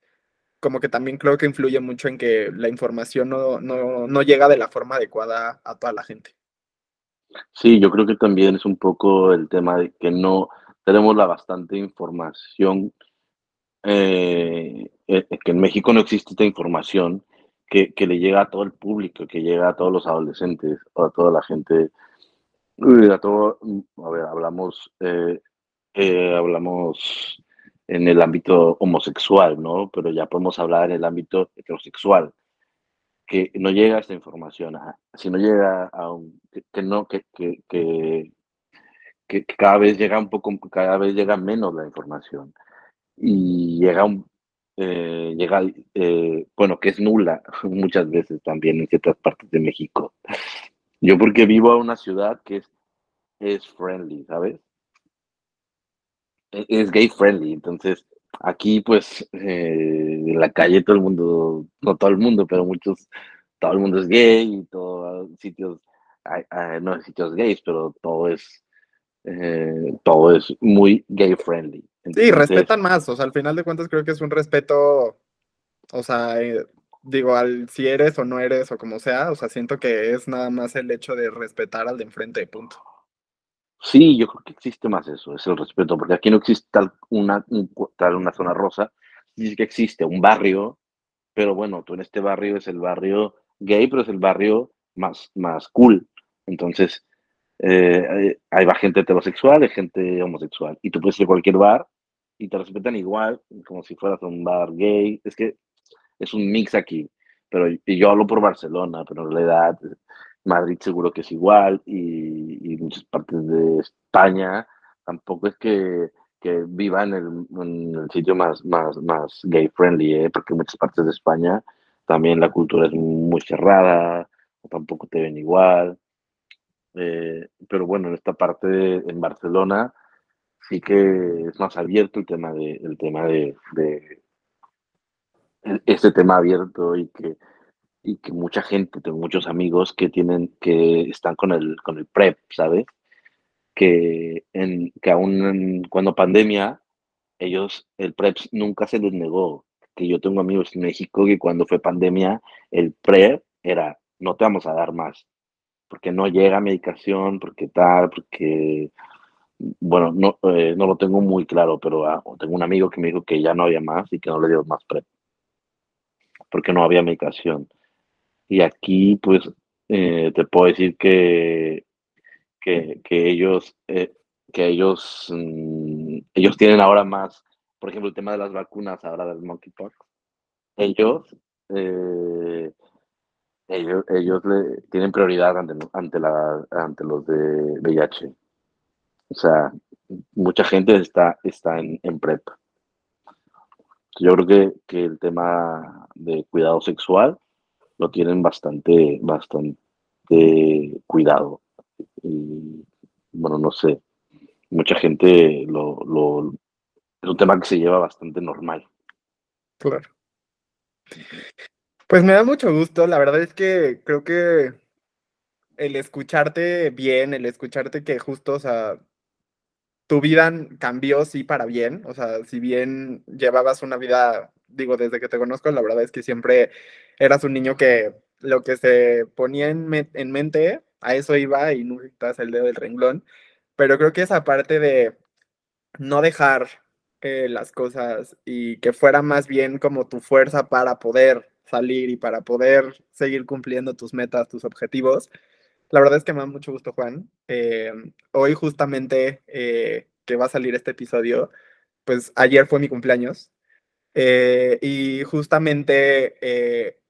como que también creo que influye mucho en que la información no, no, no llega de la forma adecuada a toda la gente. Sí, yo creo que también es un poco el tema de que no tenemos la bastante información, eh, eh, que en México no existe esta información que, que, le llega a todo el público, que llega a todos los adolescentes, o a toda la gente a todo, a ver, hablamos, eh, eh, hablamos en el ámbito homosexual, ¿no? Pero ya podemos hablar en el ámbito heterosexual, que no llega esta información, si no llega a un, que, no, que, que, que, que, cada vez llega un poco, cada vez llega menos la información y llega un, eh, llega, bueno, que es nula <laughs> muchas veces también en ciertas partes de México. Yo porque vivo en una ciudad que es, es friendly, ¿sabes? E, es gay friendly, entonces aquí pues eh, en la calle todo el mundo, no todo el mundo, pero muchos, todo el mundo es gay y todos sitios, no es sitios gays, pero todo es, eh, todo es muy gay friendly. sí, respetan más, o sea, al final de cuentas creo que es un respeto, o sea, eh, digo, al si eres o no eres o como sea, o sea, siento que es nada más el hecho de respetar al de enfrente, punto. Sí, yo creo que existe más eso, es el respeto, porque aquí no existe tal una, tal una zona rosa, dice que existe un barrio, pero bueno, tú en este barrio es el barrio gay, pero es el barrio más, más cool. Entonces, eh, hay, hay gente heterosexual, hay gente homosexual, y tú puedes ir a cualquier bar y te respetan igual, como si fueras un bar gay. Es que es un mix aquí. Pero y yo hablo por Barcelona, pero en realidad Madrid seguro que es igual y, muchas partes de España tampoco es que, que viva en el, sitio más, más, más gay friendly, ¿eh? porque en muchas partes de España también la cultura es muy cerrada, tampoco te ven igual. Eh, pero bueno, en esta parte en Barcelona sí que es más abierto el tema de, el tema de, de este tema abierto y que, y que mucha gente, tengo muchos amigos que tienen, que están con el, con el PrEP, ¿sabes? Que, en, que aún cuando pandemia, ellos, el PrEP nunca se les negó. Que yo tengo amigos en México que cuando fue pandemia, el PrEP era, no te vamos a dar más, porque no llega medicación, porque tal, porque bueno, no, eh, no lo tengo muy claro, pero ah, tengo un amigo que me dijo que ya no había más y que no le dio más PrEP, porque no había medicación. Y aquí, pues, eh, te puedo decir que, que, ellos, eh, que ellos, mm, ellos tienen ahora más, por ejemplo, el tema de las vacunas ahora del monkeypox. Ellos, ellos, ellos le, tienen prioridad ante, ante, la, ante los de VIH. O sea, mucha gente está, está en, en PrEP. Yo creo que, que, el tema de cuidado sexual lo tienen bastante, bastante cuidado. Y, bueno, no sé, mucha gente lo, lo, es un tema que se lleva bastante normal. Claro. Pues me da mucho gusto, la verdad es que creo que el escucharte bien, el escucharte que justo, o sea, tu vida cambió, sí, para bien. O sea, si bien llevabas una vida, digo, desde que te conozco, la verdad es que siempre eras un niño que lo que se ponía en, mente, a eso iba y no quitas el dedo del renglón. Pero creo que esa parte de no dejar eh, las cosas y que fuera más bien como tu fuerza para poder salir y para poder seguir cumpliendo tus metas, tus objetivos, la verdad es que me da mucho gusto, Juan. Eh, hoy justamente eh, que va a salir este episodio, pues ayer fue mi cumpleaños. Y justamente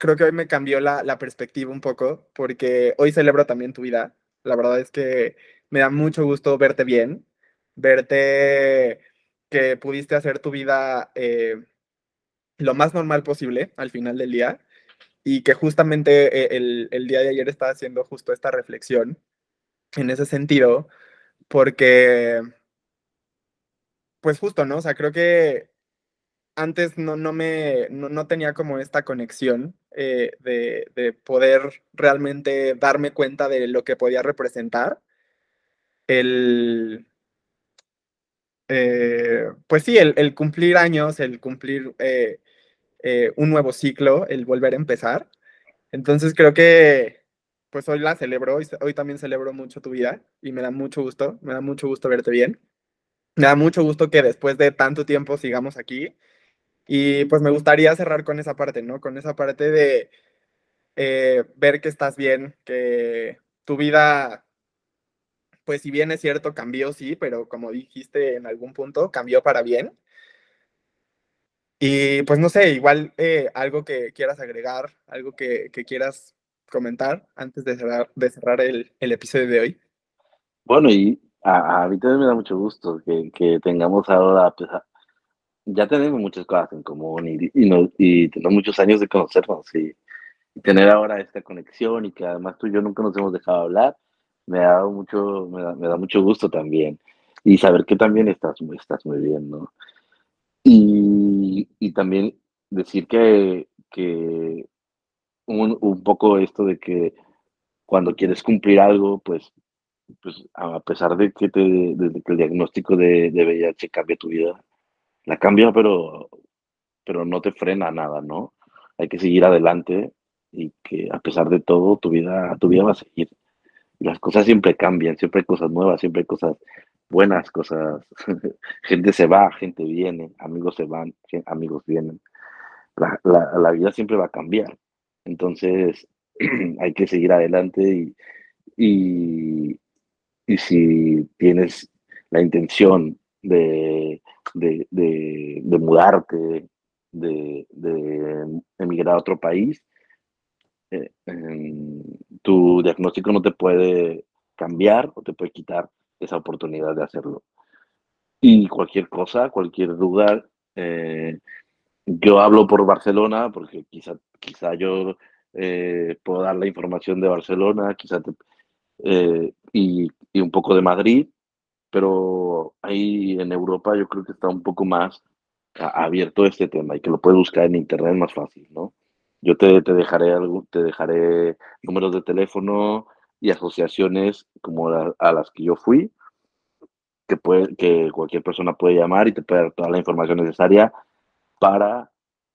creo que hoy me cambió la, la, perspectiva un poco, porque hoy celebro también tu vida. La verdad es que me da mucho gusto verte bien, verte que pudiste hacer tu vida lo más normal posible al final del día y que justamente eh, el, el, día de ayer estaba haciendo justo esta reflexión en ese sentido, porque, pues justo, ¿no? O sea, creo que antes no, no me, no, no tenía como esta conexión eh, de, de, poder realmente darme cuenta de lo que podía representar el... Eh, pues sí, el, el, cumplir años, el cumplir eh, un nuevo ciclo, el volver a empezar. Entonces creo que pues hoy la celebro, hoy, hoy también celebro mucho tu vida y me da mucho gusto, me da mucho gusto verte bien. Me da mucho gusto que después de tanto tiempo sigamos aquí. Y pues me gustaría cerrar con esa parte, ¿no? Con esa parte de eh, ver que estás bien, que tu vida, pues si bien es cierto, cambió, sí, pero como dijiste en algún punto, cambió para bien. Y pues no sé, igual eh, algo que quieras agregar, algo que, que quieras comentar antes de cerrar, de cerrar el, el episodio de hoy. Bueno, y a, a, mí también me da mucho gusto que, que tengamos ahora, pues, ya tenemos muchas cosas en común y, y, no, y tenemos muchos años de conocernos y, tener ahora esta conexión y que además tú y yo nunca nos hemos dejado hablar, me da mucho, me da, me da mucho gusto también. Y saber que también estás muy, estás muy bien, ¿no? Y, y también decir que, que un, un, poco esto de que cuando quieres cumplir algo, pues, pues a pesar de que, te, el diagnóstico de, de, VIH cambie tu vida, la cambia, pero, pero no te frena nada, ¿no? Hay que seguir adelante y que a pesar de todo, tu vida, tu vida va a seguir. Las cosas siempre cambian, siempre hay cosas nuevas, siempre hay cosas buenas cosas. <laughs> gente se va, gente viene, amigos se van, amigos vienen. La, la, la vida siempre va a cambiar. Entonces, <clears throat> hay que seguir adelante y, y, y, si tienes la intención de, de, de, mudarte, de, de, emigrar a otro país, eh, eh, tu diagnóstico no te puede cambiar o te puede quitar esa oportunidad de hacerlo. Y cualquier cosa, cualquier duda, eh, yo hablo por Barcelona, porque quizá, quizá yo eh, puedo dar la información de Barcelona, quizá y, y, un poco de Madrid, pero ahí en Europa yo creo que está un poco más abierto este tema y que lo puedes buscar en internet más fácil, ¿no? Yo te, te dejaré algo, te dejaré números de teléfono y asociaciones como a las que yo fui, que, puede, que cualquier persona puede llamar y te puede dar toda la información necesaria para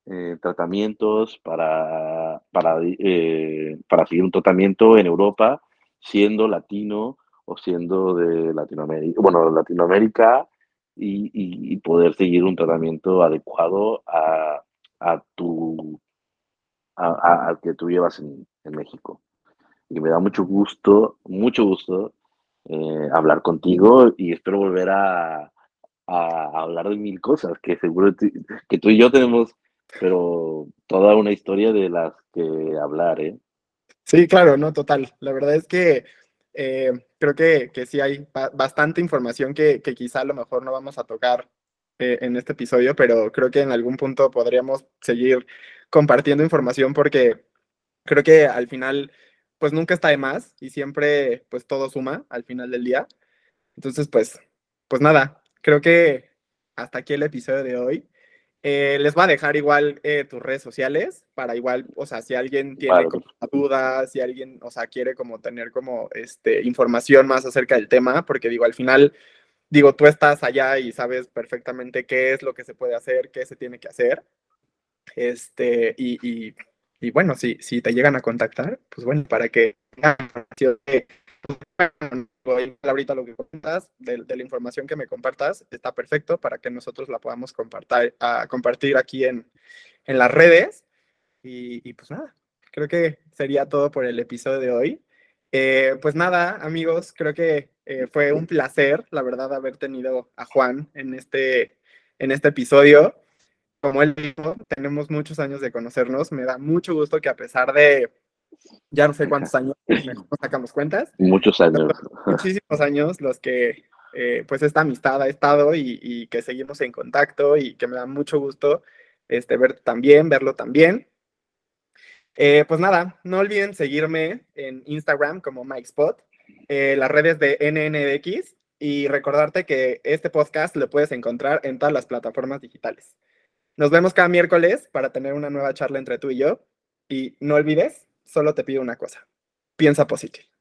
eh, tratamientos, para, para, eh, para seguir un tratamiento en Europa, siendo latino o siendo de Latinoamérica, bueno, Latinoamérica y, y, poder seguir un tratamiento adecuado a, a tu a, que tú llevas en, en, México. Y me da mucho gusto, mucho gusto eh, hablar contigo y espero volver a, a, hablar de mil cosas que seguro que tú y yo tenemos, pero toda una historia de las que hablar, ¿eh? Sí, claro, no, total. La verdad es que eh, creo que, que, sí hay bastante información que, que, quizá a lo mejor no vamos a tocar eh, en este episodio, pero creo que en algún punto podríamos seguir compartiendo información porque creo que al final, pues nunca está de más y siempre, pues todo suma al final del día. Entonces, pues, pues nada, creo que hasta aquí el episodio de hoy. Eh, les voy a dejar igual eh, tus redes sociales para igual, o sea, si alguien tiene como dudas, si alguien, o sea, quiere como tener como este, información más acerca del tema, porque digo, al final, digo, tú estás allá y sabes perfectamente qué es lo que se puede hacer, qué se tiene que hacer. Este, y, y, y bueno, si, si te llegan a contactar, pues bueno, para que ahorita lo que comentas, de, la información que me compartas, está perfecto para que nosotros la podamos compartir aquí en, en las redes. Y, y, pues nada, creo que sería todo por el episodio de hoy. Eh, pues nada, amigos, creo que eh, fue un placer, la verdad, haber tenido a Juan en este, en este episodio. Como él dijo, tenemos muchos años de conocernos. Me da mucho gusto que a pesar de ya no sé cuántos años, mejor sacamos cuentas. Muchos años. <laughs> Muchísimos años los que eh, pues esta amistad ha estado y, y, que seguimos en contacto y que me da mucho gusto este, ver también, verlo también. Eh, pues nada, no olviden seguirme en Instagram como MikeSpot, eh, las redes de NNDX y recordarte que este podcast lo puedes encontrar en todas las plataformas digitales. Nos vemos cada miércoles para tener una nueva charla entre tú y yo. Y no olvides solo te pido una cosa. Piensa positivo.